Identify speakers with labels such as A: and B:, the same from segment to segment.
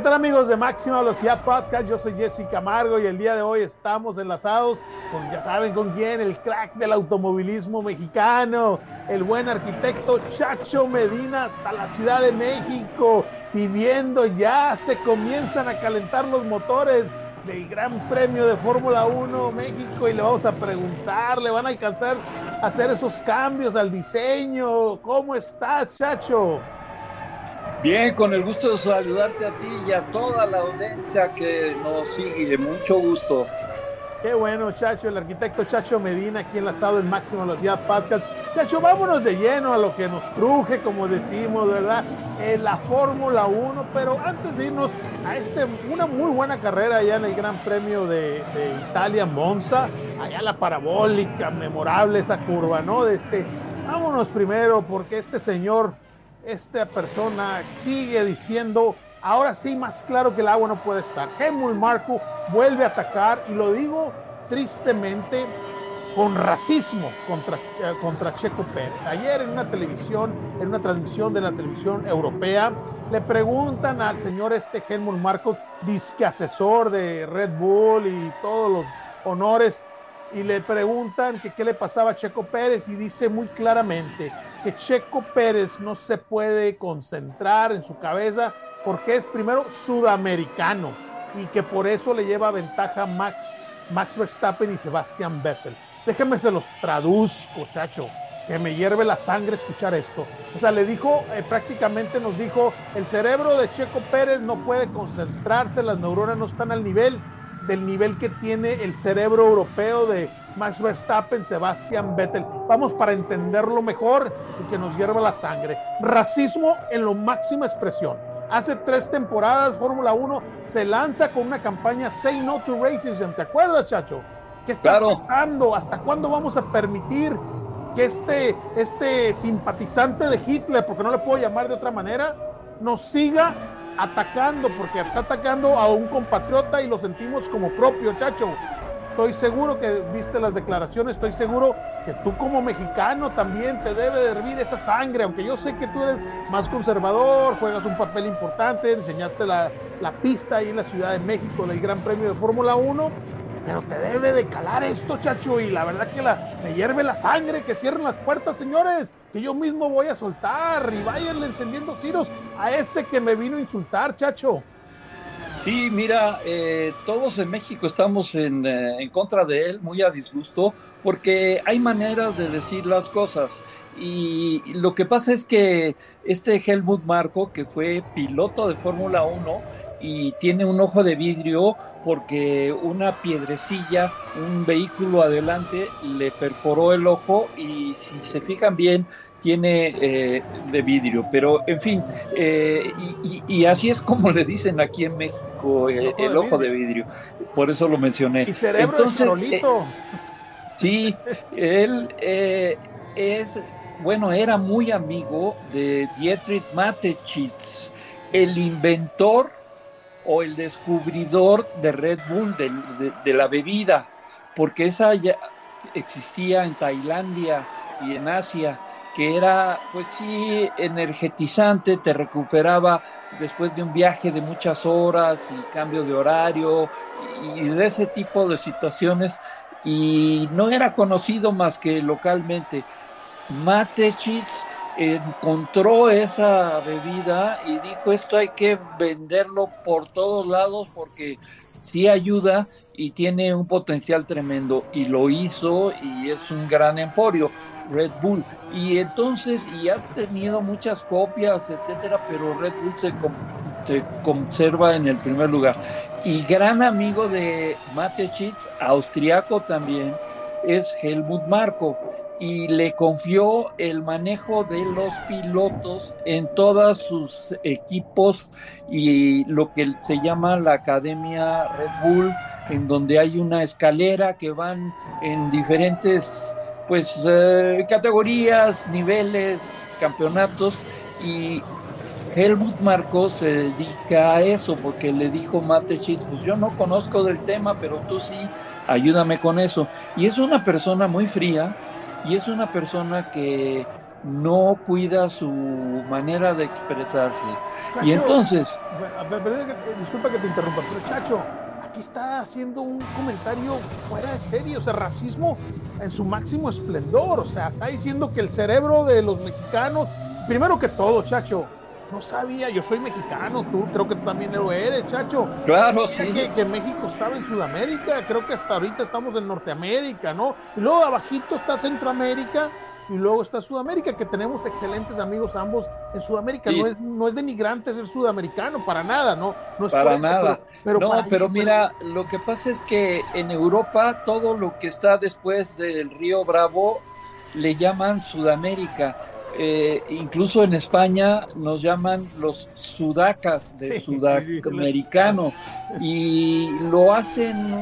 A: ¿qué tal amigos de Máxima Velocidad Podcast? Yo soy Jesse Camargo y el día de hoy estamos enlazados con, ya saben con quién, el crack del automovilismo mexicano, el buen arquitecto Chacho Medina hasta la Ciudad de México, viviendo ya, se comienzan a calentar los motores del Gran Premio de Fórmula 1 México y le vamos a preguntar, ¿le van a alcanzar a hacer esos cambios al diseño? ¿Cómo estás, Chacho?
B: Bien, con el gusto de saludarte a ti y a toda la audiencia que nos sigue. Mucho gusto.
A: Qué bueno, Chacho, el arquitecto Chacho Medina aquí enlazado en Máximo Velocidad Podcast. Chacho, vámonos de lleno a lo que nos truje, como decimos, ¿verdad? En la Fórmula 1, pero antes de irnos a este, una muy buena carrera allá en el Gran Premio de, de Italia, Monza, allá la parabólica, memorable esa curva, ¿no? De este, vámonos primero, porque este señor esta persona sigue diciendo, ahora sí, más claro que el agua no puede estar. Helmut Marco vuelve a atacar y lo digo tristemente con racismo contra, eh, contra Checo Pérez. Ayer en una televisión, en una transmisión de la televisión europea, le preguntan al señor este Helmut Marco, disque asesor de Red Bull y todos los honores, y le preguntan qué le pasaba a Checo Pérez y dice muy claramente, que Checo Pérez no se puede concentrar en su cabeza porque es primero sudamericano y que por eso le lleva ventaja Max, Max Verstappen y Sebastian Vettel. Déjenme se los traduzco, chacho, que me hierve la sangre escuchar esto. O sea, le dijo, eh, prácticamente nos dijo, el cerebro de Checo Pérez no puede concentrarse, las neuronas no están al nivel del nivel que tiene el cerebro europeo de Max Verstappen, Sebastian Vettel. Vamos para entenderlo mejor y que nos hierva la sangre. Racismo en lo máxima expresión. Hace tres temporadas Fórmula 1 se lanza con una campaña Say No to Racism. ¿Te acuerdas, Chacho? ¿Qué está pasando? ¿Hasta cuándo vamos a permitir que este, este simpatizante de Hitler, porque no le puedo llamar de otra manera, nos siga atacando, porque está atacando a un compatriota y lo sentimos como propio, Chacho? Estoy seguro que viste las declaraciones, estoy seguro que tú como mexicano también te debe de hervir esa sangre, aunque yo sé que tú eres más conservador, juegas un papel importante, enseñaste la, la pista ahí en la Ciudad de México del Gran Premio de Fórmula 1, pero te debe de calar esto, chacho, y la verdad que la, me hierve la sangre, que cierren las puertas, señores, que yo mismo voy a soltar y váyanle encendiendo ciros a ese que me vino a insultar, chacho.
B: Sí, mira, eh, todos en México estamos en, eh, en, contra de él, muy a disgusto, porque hay maneras de decir las cosas. Y lo que pasa es que este Helmut Marco, que fue piloto de Fórmula 1 y tiene un ojo de vidrio porque una piedrecilla, un vehículo adelante le perforó el ojo y si se fijan bien tiene eh, de vidrio, pero en fin, eh, y, así es como le dicen aquí en México eh, el ojo de vidrio, por eso lo mencioné.
A: Y cerebro Entonces, eh,
B: sí, él es, bueno, era muy amigo de Dietrich Mateschitz, el inventor o el descubridor de Red Bull, de, la bebida, porque esa ya existía en Tailandia y en Asia que era, pues sí, energetizante, te recuperaba después de un viaje de muchas horas y cambio de horario y de ese tipo de situaciones y no era conocido más que localmente. Matechis encontró esa bebida y dijo esto hay que venderlo por todos lados porque sí ayuda y tiene un potencial tremendo y lo hizo y es un gran emporio Red Bull. Y entonces y ha tenido muchas copias etcétera pero Red Bull se, se conserva en el primer lugar. Y gran amigo de Matechitz austriaco también es Helmut Marko y le confió el manejo de los pilotos en todos sus equipos y lo que se llama la Academia Red Bull, en donde hay una escalera que van en diferentes pues eh, categorías, niveles, campeonatos y Helmut Marco se dedica a eso porque le dijo Matechis, pues yo no conozco del tema, pero tú sí, ayúdame con eso. Y es una persona muy fría, y es una persona que no cuida su manera de expresarse. y entonces...
A: disculpa que te interrumpa, pero Chacho, aquí está haciendo un comentario fuera de serie, o sea, racismo en su máximo esplendor, o sea, está diciendo que el cerebro de los mexicanos, primero que todo, Chacho, no sabía, yo soy mexicano, tú creo que también lo eres, chacho.
B: Claro, sí.
A: Que, que, México estaba en Sudamérica, creo que hasta ahorita estamos en Norteamérica, ¿no? Y luego abajito está Centroamérica y luego está Sudamérica, que tenemos excelentes amigos ambos en Sudamérica. No, es, no es denigrante ser sudamericano, para nada, ¿no? No es
B: para nada. Pero, no, pero mira, lo que pasa es que en Europa todo lo que está después del río Bravo le llaman Sudamérica. Eh, incluso en España nos llaman los sudacas de sudamericano y lo hacen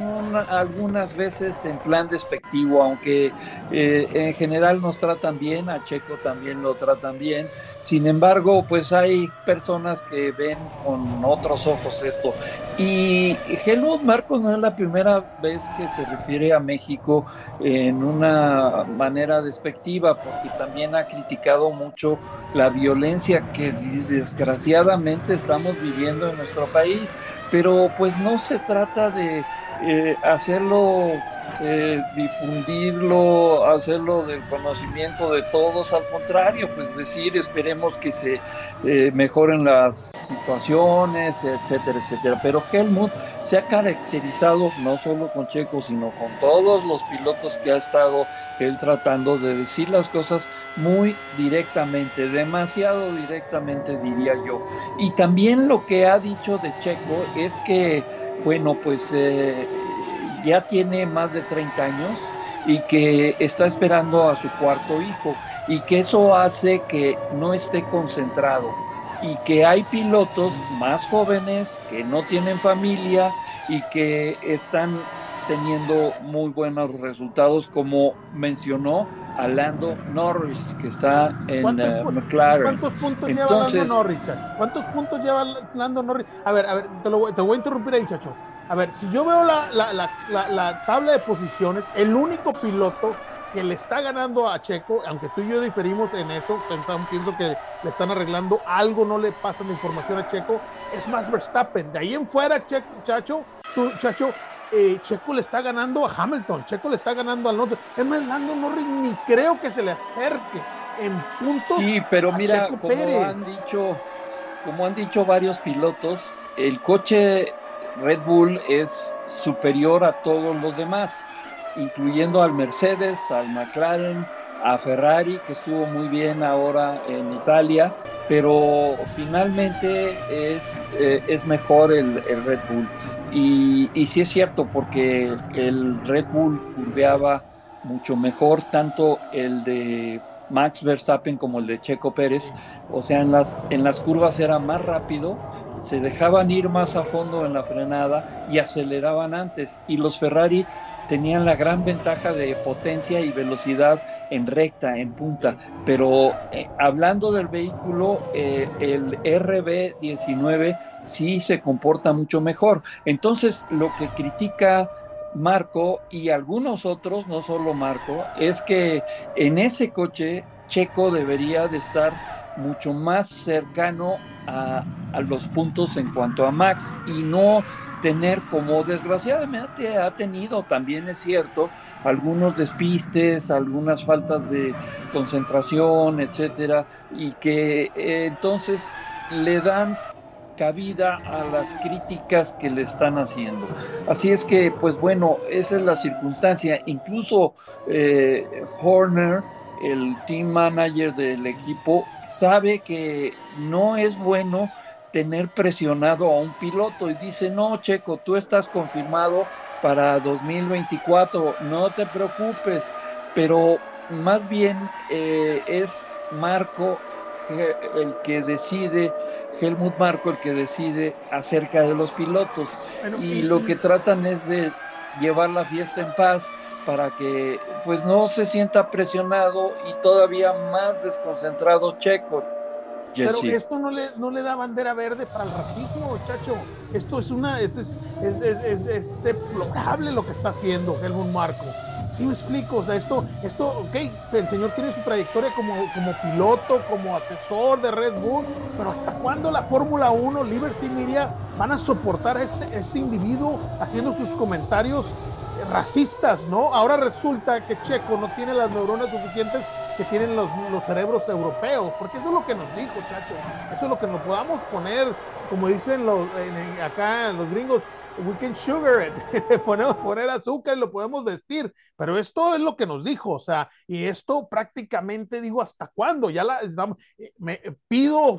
B: algunas veces en plan despectivo, aunque eh, en general nos tratan bien, a Checo también lo tratan bien. Sin embargo, pues hay personas que ven con otros ojos esto. Y Helmut Marcos no es la primera vez que se refiere a México en una manera despectiva, porque también ha criticado mucho la violencia que desgraciadamente estamos viviendo en nuestro país, pero pues no se trata de eh, hacerlo, eh, difundirlo, hacerlo del conocimiento de todos, al contrario, pues decir, esperemos que se eh, mejoren las situaciones, etcétera, etcétera. Pero Helmut se ha caracterizado no solo con Checo, sino con todos los pilotos que ha estado él tratando de decir las cosas muy directamente, demasiado directamente diría yo. Y también lo que ha dicho de Checo es que bueno, pues eh, ya tiene más de 30 años y que está esperando a su cuarto hijo y que eso hace que no esté concentrado y que hay pilotos más jóvenes que no tienen familia y que están teniendo muy buenos resultados como mencionó Alando Norris que está en
A: eh,
B: McLaren.
A: ¿Cuántos puntos lleva Lando Norris? ¿Cuántos puntos lleva Lando Norris? A ver, a ver, te, lo, te voy a interrumpir ahí, chacho. A ver, si yo veo la, la, la, la, tabla de posiciones, el único piloto que le está ganando a Checo, aunque tú y yo diferimos en eso, pensamos, pienso que le están arreglando algo, no le pasan información a Checo, es más Verstappen. De ahí en fuera, Checo, chacho, tú, chacho, eh, Checo le está ganando a Hamilton, Checo le está ganando al Alonso. Es más, Lando Norris ni creo que se le acerque en punto.
B: Sí, pero mira, como han dicho, como han dicho varios pilotos, el coche Red Bull es superior a todos los demás, incluyendo al Mercedes, al McLaren, a Ferrari, que estuvo muy bien ahora en Italia, pero finalmente es, eh, es mejor el, Red Bull. Y, y sí es cierto, porque el Red Bull curveaba mucho mejor, tanto el de Max Verstappen como el de Checo Pérez, o sea, en las, en las curvas era más rápido, se dejaban ir más a fondo en la frenada y aceleraban antes. Y los Ferrari tenían la gran ventaja de potencia y velocidad en recta, en punta. Pero eh, hablando del vehículo, eh, el RB19 sí se comporta mucho mejor. Entonces, lo que critica Marco y algunos otros, no solo Marco, es que en ese coche Checo debería de estar mucho más cercano a, a los puntos en cuanto a Max y no tener, como desgraciadamente ha tenido, también es cierto, algunos despistes, algunas faltas de concentración, etcétera, y que eh, entonces le dan cabida a las críticas que le están haciendo. Así es que, pues bueno, esa es la circunstancia. Incluso eh, Horner, el team manager del equipo, sabe que no es bueno tener presionado a un piloto y dice, no, Checo, tú estás confirmado para 2024, no te preocupes, pero más bien eh, es Marco el que decide, Helmut Marco el que decide acerca de los pilotos. Y lo que tratan es de llevar la fiesta en paz para que pues no se sienta presionado y todavía más desconcentrado Checo.
A: Pero esto no le, no le da bandera verde para el racismo, chacho. Esto es una, este es, es, es, es, deplorable lo que está haciendo Helmut Marco. ¿Sí me explico? O sea, esto, esto, ok, el señor tiene su trayectoria como, como piloto, como asesor de Red Bull, pero ¿hasta cuándo la Fórmula 1, Liberty Media, van a soportar a este, este individuo haciendo sus comentarios racistas, ¿no? Ahora resulta que Checo no tiene las neuronas suficientes que tienen los, los, cerebros europeos, porque eso es lo que nos dijo, chacho. Eso es lo que nos podamos poner, como dicen los, en, acá los gringos, we can sugar it, le podemos poner azúcar y lo podemos vestir, pero esto es lo que nos dijo, o sea, y esto prácticamente digo, ¿hasta cuándo? Ya la, me pido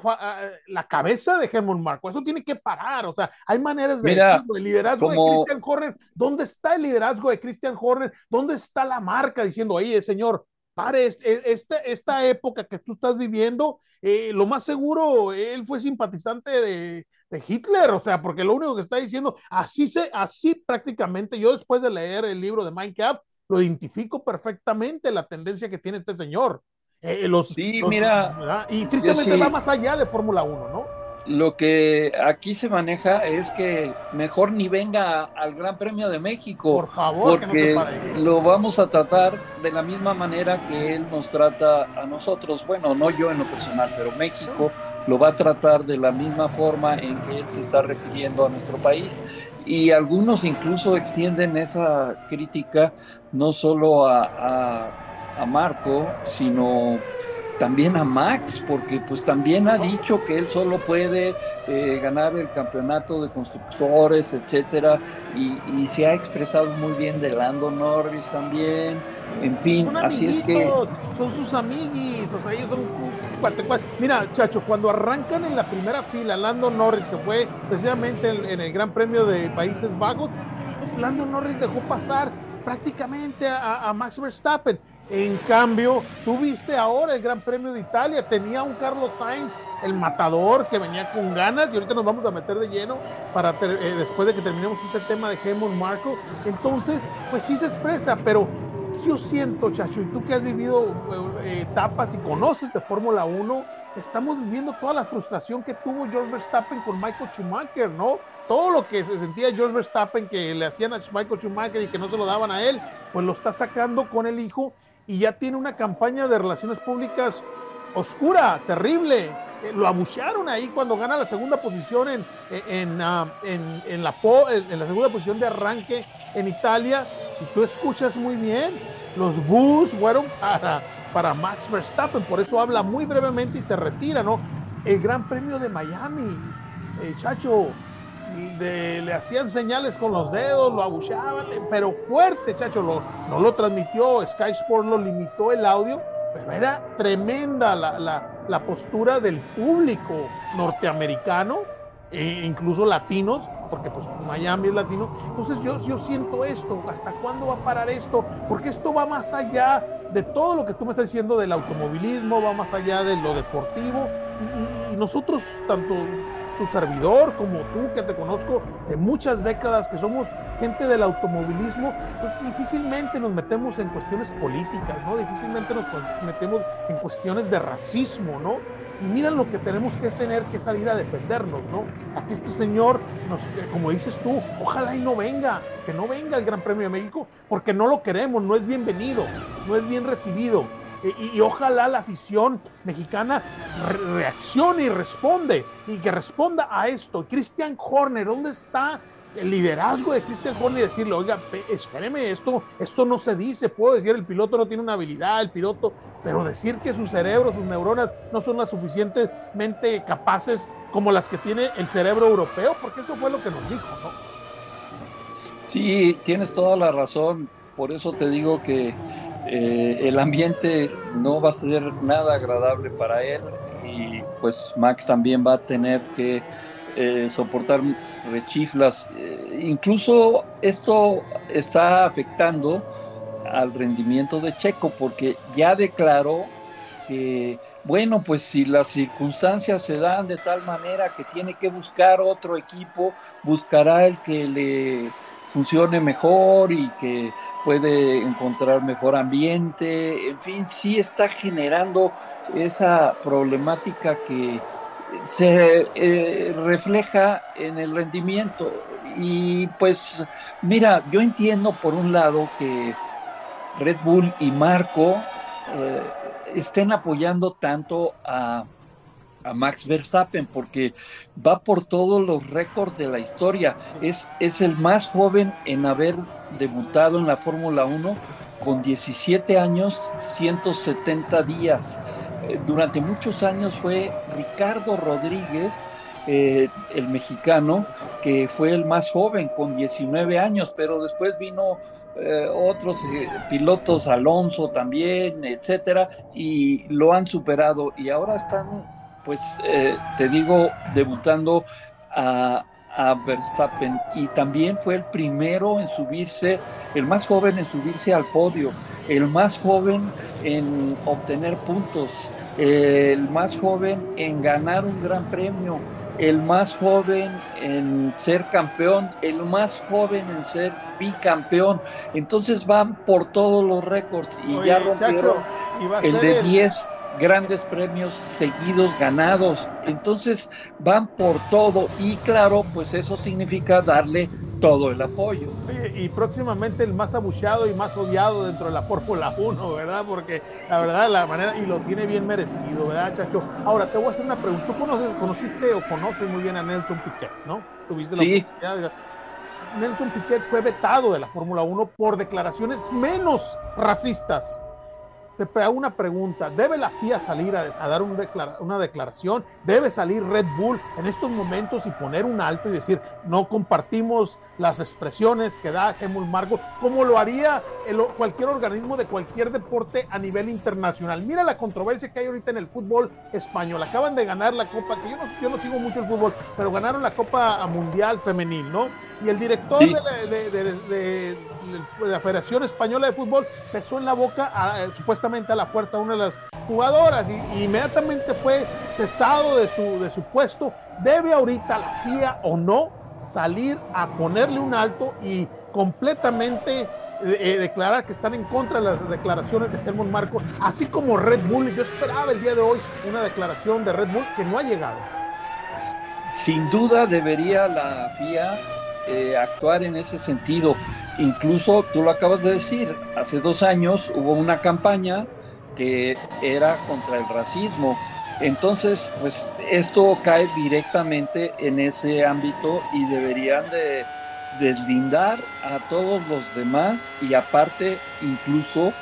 A: la cabeza de Herman Marco, eso tiene que parar, o sea, hay maneras de decirlo, el liderazgo de Christian Horner, ¿dónde está el liderazgo de Christian Horner? ¿Dónde está la marca diciendo, oye, señor, pare, esta, esta época que tú estás viviendo, eh, lo más seguro, él fue simpatizante de, de, Hitler, o sea, porque lo único que está diciendo, así, se, así prácticamente, yo después de leer el libro de Minecraft, lo identifico perfectamente la tendencia que tiene este señor.
B: Eh, los, sí, mira.
A: Y tristemente va más allá de Fórmula 1, ¿no?
B: lo que aquí se maneja es que mejor ni venga al Gran Premio de México.
A: Por favor,
B: porque lo vamos a tratar de la misma manera que él nos trata a nosotros. Bueno, no yo en lo personal, pero México lo va a tratar de la misma forma en que él se está refiriendo a nuestro país. Y algunos incluso extienden esa crítica no solo a, a Marco, sino también a Max, porque pues también ha dicho que él solo puede eh, ganar el campeonato de constructores, etcétera, y, se ha expresado muy bien de Lando Norris también, en fin, así es que...
A: Son sus amiguis, o sea, ellos son... Mira, Chacho, cuando arrancan en la primera fila Lando Norris, que fue precisamente en, el Gran Premio de Países Bajos, Lando Norris dejó pasar prácticamente a Max Verstappen en cambio, tú viste ahora el Gran Premio de Italia, tenía un Carlos Sainz, el matador, que venía con ganas, y ahorita nos vamos a meter de lleno para eh, después de que terminemos este tema de Helmut Marco. Entonces, pues sí se expresa, pero yo siento, Chacho, y tú que has vivido eh, etapas y conoces de Fórmula 1, estamos viviendo toda la frustración que tuvo George Verstappen con Michael Schumacher, ¿no? Todo lo que se sentía George Verstappen que le hacían a Michael Schumacher y que no se lo daban a él, pues lo está sacando con el hijo y ya tiene una campaña de relaciones públicas oscura, terrible. Eh, lo abuchearon ahí cuando gana la segunda posición en, ah, en, en, la, segunda posición de arranque en Italia. Si tú escuchas muy bien, los Bulls fueron para, para Max Verstappen, por eso habla muy brevemente y se retira, ¿no? El Gran Premio de Miami, eh, chacho, le hacían señales con los dedos, lo abucheaban, pero fuerte, chacho, lo, no lo transmitió, Sky Sport lo limitó el audio, pero era tremenda la, postura del público norteamericano, e incluso latinos, porque pues Miami es latino. Entonces yo, yo siento esto, ¿hasta cuándo va a parar esto? Porque esto va más allá de todo lo que tú me estás diciendo del automovilismo, va más allá de lo deportivo, y nosotros, tanto tu servidor, como tú, que te conozco de muchas décadas, que somos gente del automovilismo, pues difícilmente nos metemos en cuestiones políticas, ¿no? Difícilmente nos metemos en cuestiones de racismo, ¿no? Y miran lo que tenemos que tener que salir a defendernos, ¿no? Aquí este señor, eh, como dices tú, ojalá y no venga, que no venga el Gran Premio de México, porque no lo queremos, no es bienvenido, no es bien recibido y, ojalá la afición mexicana reaccione y responde y que responda a esto. Christian Horner, ¿dónde está el liderazgo de Christian Horner y decirle, oiga, espéreme, esto, esto no se dice, puedo decir, el piloto no tiene una habilidad, el piloto, pero decir que su cerebro, sus neuronas no son las suficientemente capaces como las que tiene el cerebro europeo, porque eso fue lo que nos dijo, ¿no?
B: Sí, tienes toda la razón, por eso te digo que eh, el ambiente no va a ser nada agradable para él y pues Max también va a tener que eh, soportar rechiflas. Eh, incluso esto está afectando al rendimiento de Checo porque ya declaró que, bueno, pues si las circunstancias se dan de tal manera que tiene que buscar otro equipo, buscará el que le funcione mejor y que puede encontrar mejor ambiente, en fin, sí está generando esa problemática que se eh, refleja en el rendimiento. Y pues, mira, yo entiendo por un lado que Red Bull y Marco eh, estén apoyando tanto a, a, Max Verstappen, porque va por todos los récords de la historia. Es, es el más joven en haber debutado en la Fórmula 1 con 17 años, 170 días. Eh, durante muchos años fue Ricardo Rodríguez, eh, el mexicano, que fue el más joven, con 19 años, pero después vino eh, otros pilotos, Alonso también, etcétera, y lo han superado. Y ahora están, pues, te digo, debutando a, a Verstappen y también fue el primero en subirse, el más joven en subirse al podio, el más joven en obtener puntos, el más joven en ganar un gran premio, el más joven en ser campeón, el más joven en ser bicampeón. Entonces van por todos los récords y ya rompieron el de 10 grandes premios seguidos ganados. Entonces van por todo y claro, pues eso significa darle todo el apoyo.
A: y próximamente el más abucheado y más odiado dentro de la Fórmula 1, ¿verdad? Porque la verdad, la manera, y lo tiene bien merecido, ¿verdad, Chacho? Ahora, te voy a hacer una pregunta. Tú conoces, conociste o conoces muy bien a Nelson Piquet, ¿no? Tuviste la
B: sí.
A: oportunidad Nelson Piquet fue vetado de la Fórmula 1 por declaraciones menos racistas te hago una pregunta. ¿Debe la FIA salir a, dar una declaración? ¿Debe salir Red Bull en estos momentos y poner un alto y decir, no compartimos las expresiones que da Helmut Marco, como lo haría cualquier organismo de cualquier deporte a nivel internacional? Mira la controversia que hay ahorita en el fútbol español. Acaban de ganar la Copa, que yo no, yo no sigo mucho el fútbol, pero ganaron la Copa Mundial Femenil, ¿no? Y el director de, la Federación Española de Fútbol pesó en la boca a, supuestamente a la fuerza una de las jugadoras y, inmediatamente fue cesado de su, de su puesto. ¿Debe ahorita la FIA o no salir a ponerle un alto y completamente eh, declarar que están en contra de las declaraciones de Helmut Marco, así como Red Bull? Yo esperaba el día de hoy una declaración de Red Bull que no ha llegado.
B: Sin duda debería la FIA eh, actuar en ese sentido. Incluso tú lo acabas de decir, hace dos años hubo una campaña que era contra el racismo. Entonces, pues esto cae directamente en ese ámbito y deberían de deslindar a todos los demás y aparte incluso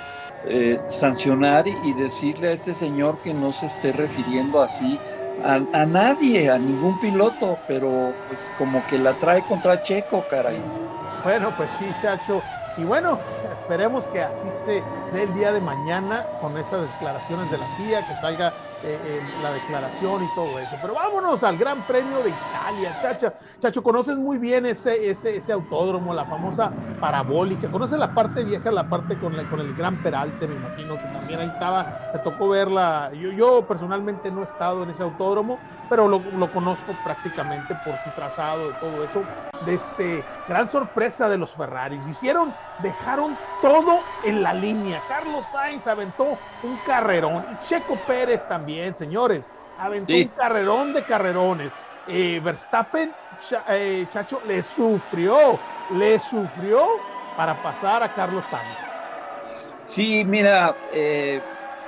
B: eh, sancionar y decirle a este señor que no se esté refiriendo así a, nadie, a ningún piloto, pero pues como que la trae contra Checo, caray.
A: Bueno, pues sí, Chacho. Y bueno, esperemos que así se dé el día de mañana con estas declaraciones de la FIA, que salga eh, eh, la declaración y todo eso. Pero vámonos al Gran Premio de Italia, Chacha. Chacho, conoces muy bien ese, ese, ese autódromo, la famosa parabólica. Conoces la parte vieja, la parte con, con el Gran Peralte, me imagino que también ahí estaba. Te tocó verla. Yo, yo personalmente no he estado en ese autódromo, pero lo, lo conozco prácticamente por su trazado, de todo eso. De este gran sorpresa de los Ferraris. Hicieron, dejaron todo en la línea. Carlos Sainz aventó un carrerón y Checo Pérez también bien, señores. Aventó un carrerón de carrerones. Eh, Verstappen, eh, Chacho, le sufrió, le sufrió para pasar a Carlos Sainz.
B: Sí, mira, eh,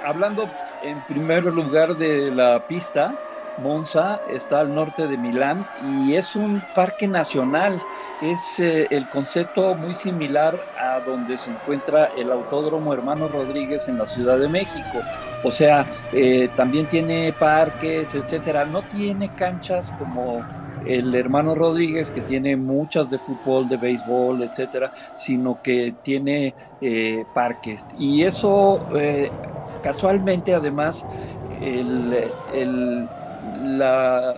B: hablando en primer lugar de la pista, Monza está al norte de Milán y es un parque nacional. Es eh, el concepto muy similar a donde se encuentra el Autódromo Hermano Rodríguez en la Ciudad de México. O sea, eh, también tiene parques, etcétera. No tiene canchas como el Hermano Rodríguez, que tiene muchas de fútbol, de béisbol, etcétera, sino que tiene eh, parques. Y eso, casualmente, además, el, el la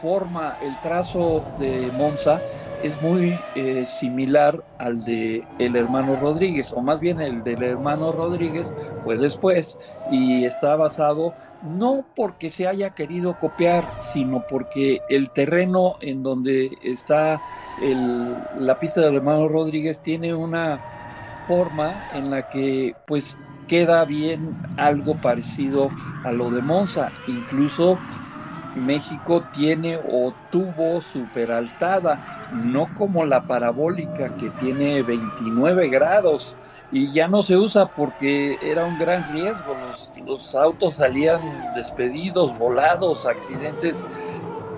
B: forma, el trazo de Monza es muy eh, similar al de el hermano Rodríguez, o más bien el del hermano Rodríguez fue después y está basado no porque se haya querido copiar, sino porque el terreno en donde está la pista del hermano Rodríguez tiene una forma en la que pues queda bien algo parecido a lo de Monza, incluso México tiene o tuvo superaltada, no como la parabólica que tiene 29 grados y ya no se usa porque era un gran riesgo. Los, autos salían despedidos, volados, accidentes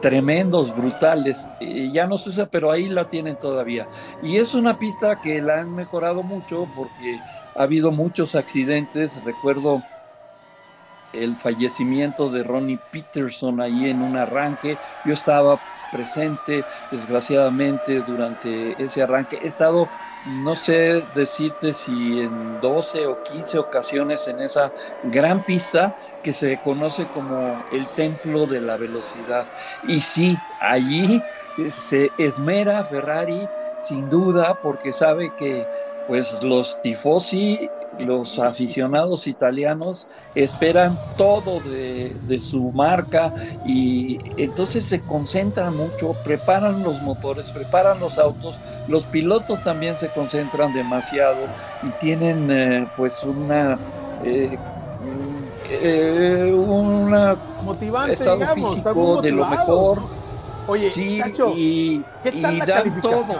B: tremendos, brutales. Ya no se usa, pero ahí la tienen todavía. Y es una pista que la han mejorado mucho porque ha habido muchos accidentes. Recuerdo el fallecimiento de Ronnie Peterson ahí en un arranque. Yo estaba presente, desgraciadamente, durante ese arranque. He estado, no sé decirte si en 12 o 15 ocasiones en esa gran pista que se conoce como el templo de la velocidad. Y sí, allí se esmera Ferrari sin duda porque sabe que pues los tifosi los aficionados italianos esperan todo de, su marca y entonces se concentran mucho, preparan los motores, preparan los autos, los pilotos también se concentran demasiado y tienen eh, pues una... Eh, eh, una
A: motivante
B: estado físico de lo mejor.
A: Oye
B: sí, y, y dan todo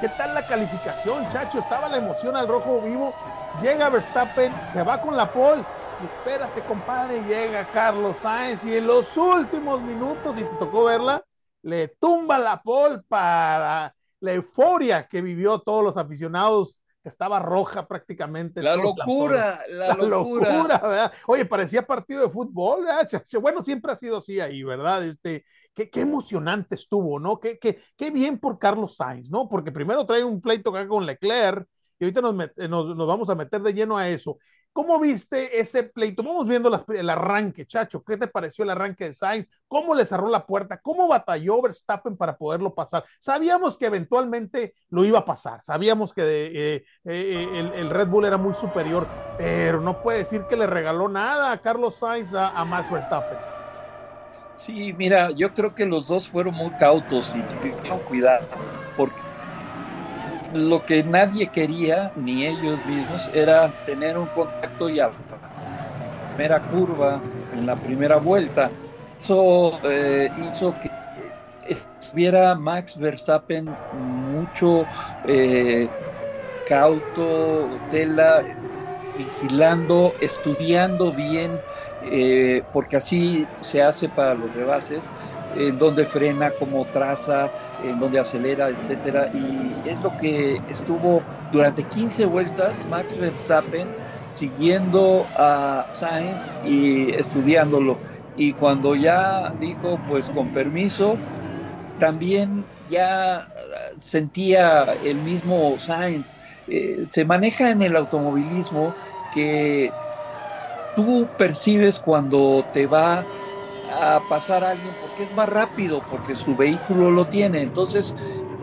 A: ¿Qué tal la calificación, chacho? Estaba la emoción al rojo vivo. Llega Verstappen, se va con la pole. Espérate, compadre, llega Carlos Sainz y en los últimos minutos, y te tocó verla, le tumba la pole para la euforia que vivió todos los aficionados estaba roja prácticamente.
B: La locura, la, locura.
A: ¿verdad? Oye, parecía partido de fútbol, ¿verdad? Bueno, siempre ha sido así ahí, ¿verdad? Este, qué, qué emocionante estuvo, ¿no? Qué, qué, qué bien por Carlos Sainz, ¿no? Porque primero trae un pleito acá con Leclerc, y ahorita nos, nos, nos, vamos a meter de lleno a eso. ¿Cómo viste ese pleito? Vamos viendo el arranque, Chacho. ¿Qué te pareció el arranque de Sainz? ¿Cómo le cerró la puerta? ¿Cómo batalló Verstappen para poderlo pasar? Sabíamos que eventualmente lo iba a pasar. Sabíamos que eh, eh, el, el, Red Bull era muy superior, pero no puede decir que le regaló nada a Carlos Sainz a, a Max Verstappen.
B: Sí, mira, yo creo que los dos fueron muy cautos y tuvieron cuidado, porque lo que nadie quería, ni ellos mismos, era tener un contacto ya primera curva, en la primera vuelta. Eso eh, hizo que estuviera Max Verstappen mucho eh, cauto, tela, vigilando, estudiando bien, eh, porque así se hace para los rebases en donde frena, cómo traza, en donde acelera, etcétera. Y es lo que estuvo durante 15 vueltas Max Verstappen siguiendo a Sainz y estudiándolo. Y cuando ya dijo, pues con permiso, también ya sentía el mismo Sainz. Eh, se maneja en el automovilismo que tú percibes cuando te va a pasar a alguien porque es más rápido, porque su vehículo lo tiene. Entonces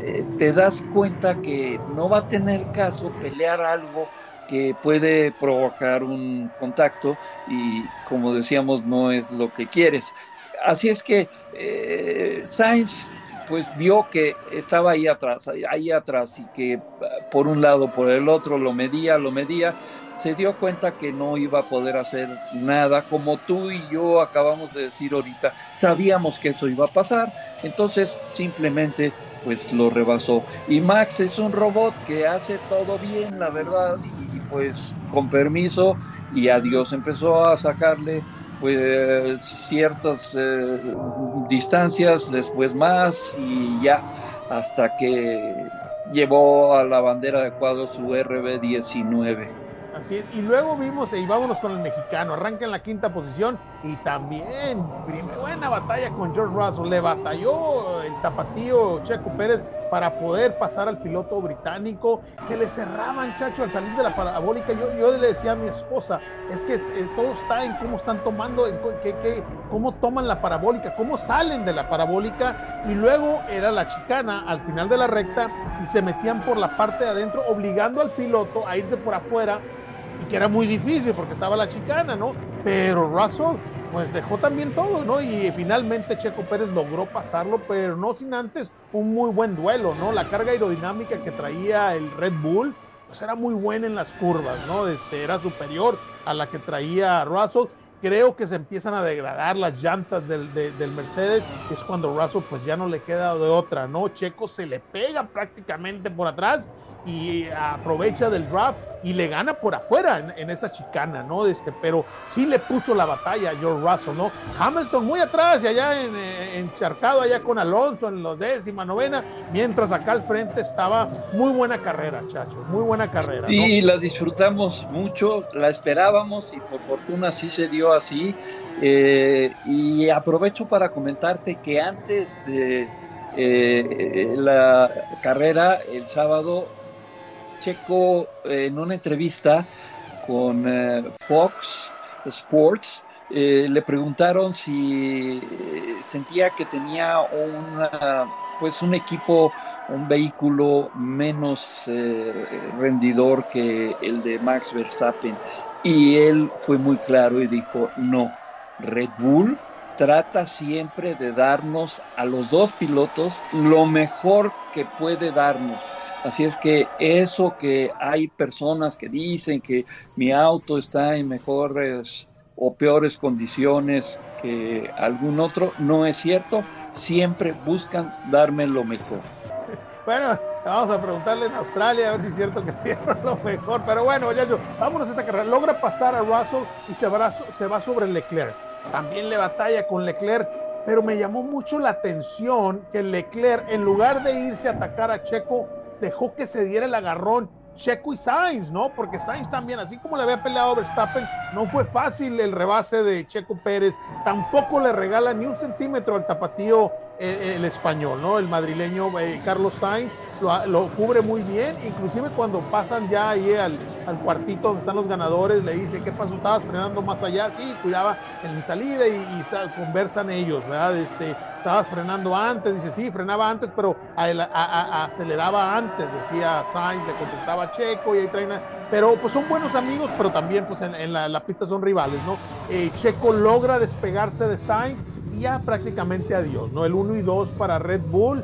B: eh, te das cuenta que no va a tener caso pelear algo que puede provocar un contacto y como decíamos no es lo que quieres. Así es que eh, Sainz pues vio que estaba ahí atrás, ahí atrás y que por un lado, por el otro lo medía, lo medía, se dio cuenta que no iba a poder hacer nada, como tú y yo acabamos de decir ahorita, sabíamos que eso iba a pasar, entonces simplemente pues lo rebasó. Y Max es un robot que hace todo bien, la verdad, y pues con permiso y adiós empezó a sacarle pues ciertas eh, distancias, después más y ya hasta que llevó a la bandera de cuadro su RB19.
A: Y luego vimos, y vámonos con el mexicano, arranca en la quinta posición y también, buena batalla con George Russell, le batalló el tapatío Checo Pérez para poder pasar al piloto británico, se le cerraban, chacho, al salir de la parabólica, yo, yo le decía a mi esposa, es que eh, todo está en cómo están tomando, en qué, qué, cómo toman la parabólica, cómo salen de la parabólica, y luego era la chicana al final de la recta y se metían por la parte de adentro, obligando al piloto a irse por afuera y que era muy difícil porque estaba la chicana, ¿no? Pero Russell pues dejó también todo, ¿no? Y finalmente Checo Pérez logró pasarlo, pero no sin antes un muy buen duelo, ¿no? La carga aerodinámica que traía el Red Bull, pues era muy buena en las curvas, ¿no? Este, era superior a la que traía Russell. creo que se empiezan a degradar las llantas del, del Mercedes, es cuando Russell pues ya no le queda de otra, ¿no? Checo se le pega prácticamente por atrás y aprovecha del draft y le gana por afuera en, esa chicana, ¿no? Este, pero sí le puso la batalla a George Russell, ¿no? Hamilton muy atrás y allá en, encharcado allá con Alonso en la décima, novena, mientras acá al frente estaba muy buena carrera, chacho, muy buena carrera.
B: Sí, la disfrutamos mucho, la esperábamos y por fortuna sí se dio así. Eh, y aprovecho para comentarte que antes de eh, la carrera, el sábado, Checo en una entrevista con eh, Fox Sports le preguntaron si sentía que tenía una, pues un equipo un vehículo menos rendidor que el de Max Verstappen y él fue muy claro y dijo, no, Red Bull trata siempre de darnos a los dos pilotos lo mejor que puede darnos. Así es que eso que hay personas que dicen que mi auto está en mejores o peores condiciones que algún otro, no es cierto. Siempre buscan darme lo mejor.
A: Bueno, vamos a preguntarle en Australia a ver si es cierto que dieron lo mejor. Pero bueno, ya yo, vámonos a esta carrera. Logra pasar a Russell y se va, se va sobre Leclerc. También le batalla con Leclerc. Pero me llamó mucho la atención que Leclerc, en lugar de irse a atacar a Checo, dejó que se diera el agarrón Checo y Sainz, ¿no? Porque Sainz también, así como le había peleado Verstappen, no fue fácil el rebase de Checo Pérez, tampoco le regala ni un centímetro al tapatío el español, ¿no? El madrileño eh, Carlos Sainz lo, cubre muy bien, inclusive cuando pasan ya ahí al, cuartito donde están los ganadores, le dice, ¿qué pasó? ¿Estabas frenando más allá? Sí, cuidaba en mi salida y, conversan ellos, ¿verdad? Este, estabas frenando antes, dice, sí, frenaba antes, pero aceleraba antes, decía Sainz, le contestaba Checo y ahí traen, pero pues son buenos amigos, pero también pues en, la, pista son rivales, ¿no? Eh, Checo logra despegarse de Sainz ya prácticamente adiós, ¿no? El 1 y 2 para Red Bull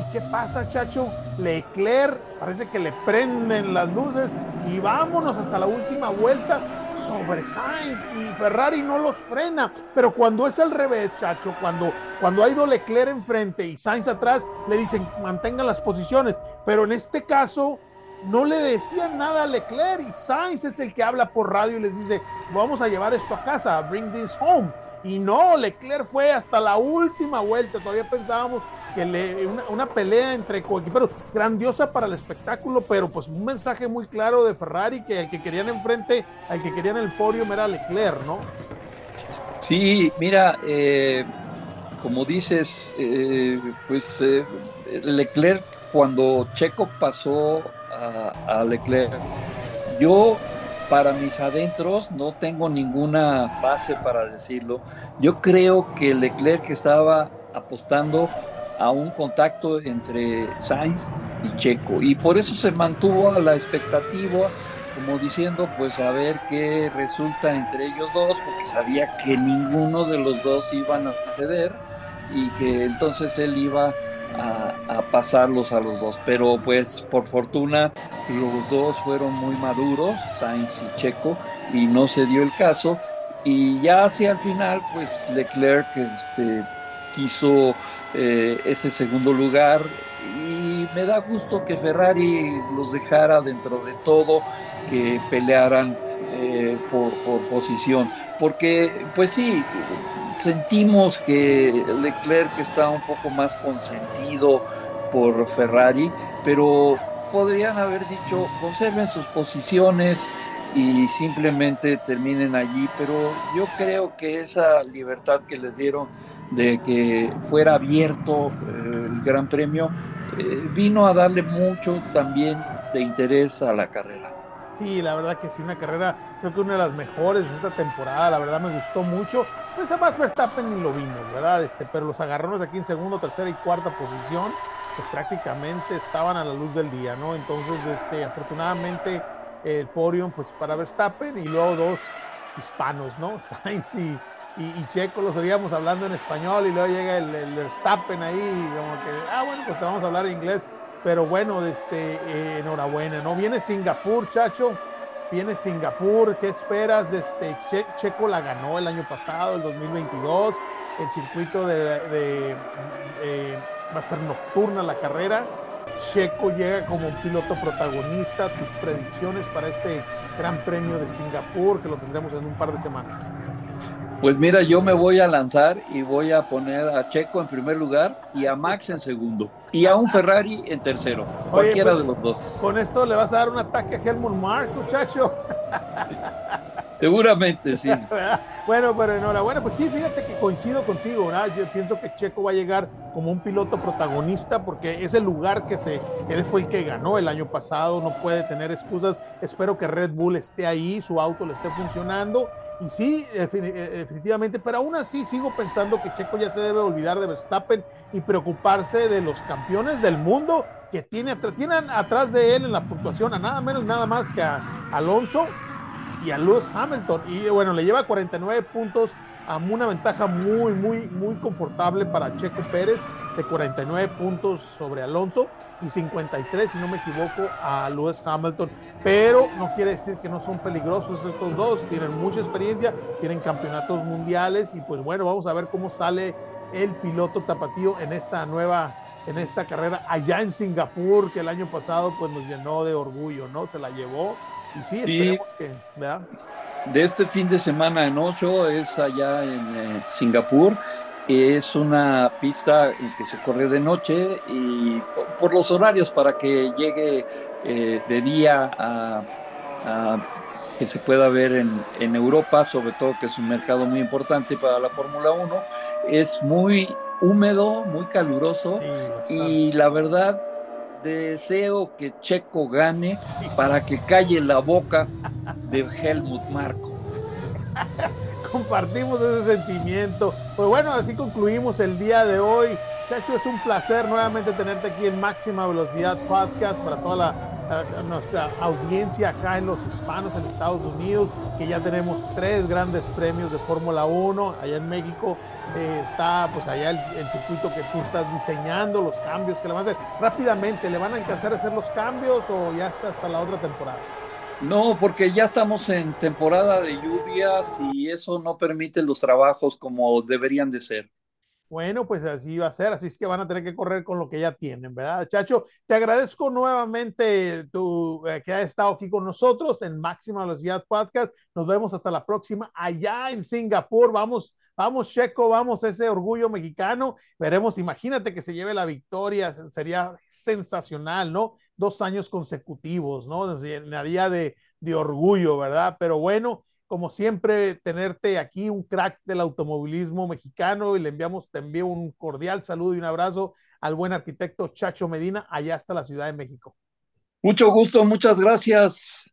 A: ¿Y qué pasa, chacho? Leclerc parece que le prenden las luces y vámonos hasta la última vuelta sobre Sainz y Ferrari no los frena. Pero cuando es al revés, chacho, cuando, cuando ha ido Leclerc enfrente y Sainz atrás, le dicen mantengan las posiciones. Pero en este caso, no le decían nada a Leclerc y Sainz es el que habla por radio y les dice, vamos a llevar esto a casa, bring this home. Y no, Leclerc fue hasta la última vuelta. Todavía pensábamos que le, una, pelea entre coequiperos, grandiosa para el espectáculo, pero pues un mensaje muy claro de Ferrari que el que querían enfrente, al que querían el podio era Leclerc, ¿no?
B: Sí, mira, eh, como dices, eh, pues eh, Leclerc, cuando Checo pasó a Leclerc, yo para mis adentros no tengo ninguna base para decirlo. Yo creo que Leclerc estaba apostando a un contacto entre Sainz y Checo. Y por eso se mantuvo a la expectativa, como diciendo, pues a ver qué resulta entre ellos dos, porque sabía que ninguno de los dos iban a ceder y que entonces él iba a, pasarlos a los dos. Pero pues por fortuna los dos fueron muy maduros, Sainz y Checo, y no se dio el caso. Y ya hacia el final, pues Leclerc este, quiso eh, ese segundo lugar y me da gusto que Ferrari los dejara dentro de todo, que pelearan eh, por, posición, porque pues sí, sentimos que Leclerc está un poco más consentido por Ferrari, pero podrían haber dicho conserven sus posiciones, y simplemente terminen allí, pero yo creo que esa libertad que les dieron de que fuera abierto eh, el Gran Premio eh, vino a darle mucho también de interés a la carrera.
A: Sí, la verdad que sí, una carrera, creo que una de las mejores de esta temporada, la verdad me gustó mucho. Pues además Verstappen ni lo vimos, ¿verdad? Este, pero los agarrones aquí en segundo, tercera y cuarta posición, pues prácticamente estaban a la luz del día, ¿no? Entonces, este, afortunadamente el podium pues para Verstappen y luego dos hispanos, ¿no? Sainz y, y, Checo los oíamos hablando en español y luego llega el, Verstappen ahí como que, ah, bueno, pues te vamos a hablar inglés, pero bueno, este, eh, enhorabuena, ¿no? Viene Singapur, chacho, viene Singapur, ¿qué esperas? Este, Checo la ganó el año pasado, el 2022, el circuito de, va a ser nocturna la carrera. Checo llega como un piloto protagonista. Tus predicciones para este Gran Premio de Singapur, que lo tendremos en un par de semanas.
B: Pues mira, yo me voy a lanzar y voy a poner a Checo en primer lugar y a Max en segundo y a un Ferrari en tercero, cualquiera pues, de los dos.
A: Con esto le vas a dar un ataque a Helmut Mark, muchacho.
B: Seguramente, sí.
A: bueno, pero enhorabuena. Pues sí, fíjate que coincido contigo, ¿verdad? Yo pienso que Checo va a llegar como un piloto protagonista porque es el lugar que se, él fue el que ganó el año pasado, no puede tener excusas. Espero que Red Bull esté ahí, su auto le esté funcionando. Y sí, eh, definitivamente, pero aún así sigo pensando que Checo ya se debe olvidar de Verstappen y preocuparse de los campeones del mundo que tiene, tienen atrás de él en la puntuación a nada menos, nada más que a Alonso y a Lewis Hamilton. Y bueno, le lleva 49 puntos a una ventaja muy, muy, muy confortable para Checo Pérez de 49 puntos sobre Alonso y 53, si no me equivoco, a Lewis Hamilton. Pero no quiere decir que no son peligrosos estos dos, tienen mucha experiencia, tienen campeonatos mundiales y pues bueno, vamos a ver cómo sale el piloto tapatío en esta nueva en esta carrera allá en Singapur que el año pasado pues nos llenó de orgullo, ¿no? Se la llevó y sí, esperemos que, ¿verdad?
B: De este fin de semana en ocho es allá en eh, Singapur. Es una pista que se corre de noche y por los horarios para que llegue eh, de día a, que se pueda ver en, en, Europa, sobre todo que es un mercado muy importante para la Fórmula 1. Es muy húmedo, muy caluroso y la verdad deseo que Checo gane para que calle la boca de Helmut Marco.
A: Compartimos ese sentimiento. Pues bueno, así concluimos el día de hoy. Chacho, es un placer nuevamente tenerte aquí en Máxima Velocidad Podcast para toda la, nuestra audiencia acá en los hispanos en Estados Unidos, que ya tenemos tres grandes premios de Fórmula 1 allá en México eh, está pues allá el, circuito que tú estás diseñando, los cambios que le van a hacer. Rápidamente, ¿le van a encargar hacer los cambios o ya está hasta la otra temporada?
B: No, porque ya estamos en temporada de lluvias y eso no permite los trabajos como deberían de ser.
A: Bueno, pues así va a ser, así es que van a tener que correr con lo que ya tienen, ¿verdad? Chacho, te agradezco nuevamente tu, eh, que has estado aquí con nosotros en Máxima Velocidad Podcast. Nos vemos hasta la próxima allá en Singapur. Vamos, vamos, Checo, vamos, ese orgullo mexicano. Veremos, imagínate que se lleve la victoria, sería sensacional, ¿no? Dos años consecutivos, ¿no? Llenaría de, de orgullo, ¿verdad? Pero bueno como siempre, tenerte aquí, un crack del automovilismo mexicano, y le enviamos, envío un cordial saludo y un abrazo al buen arquitecto Chacho Medina, allá hasta la Ciudad de México.
B: Mucho gusto, muchas gracias.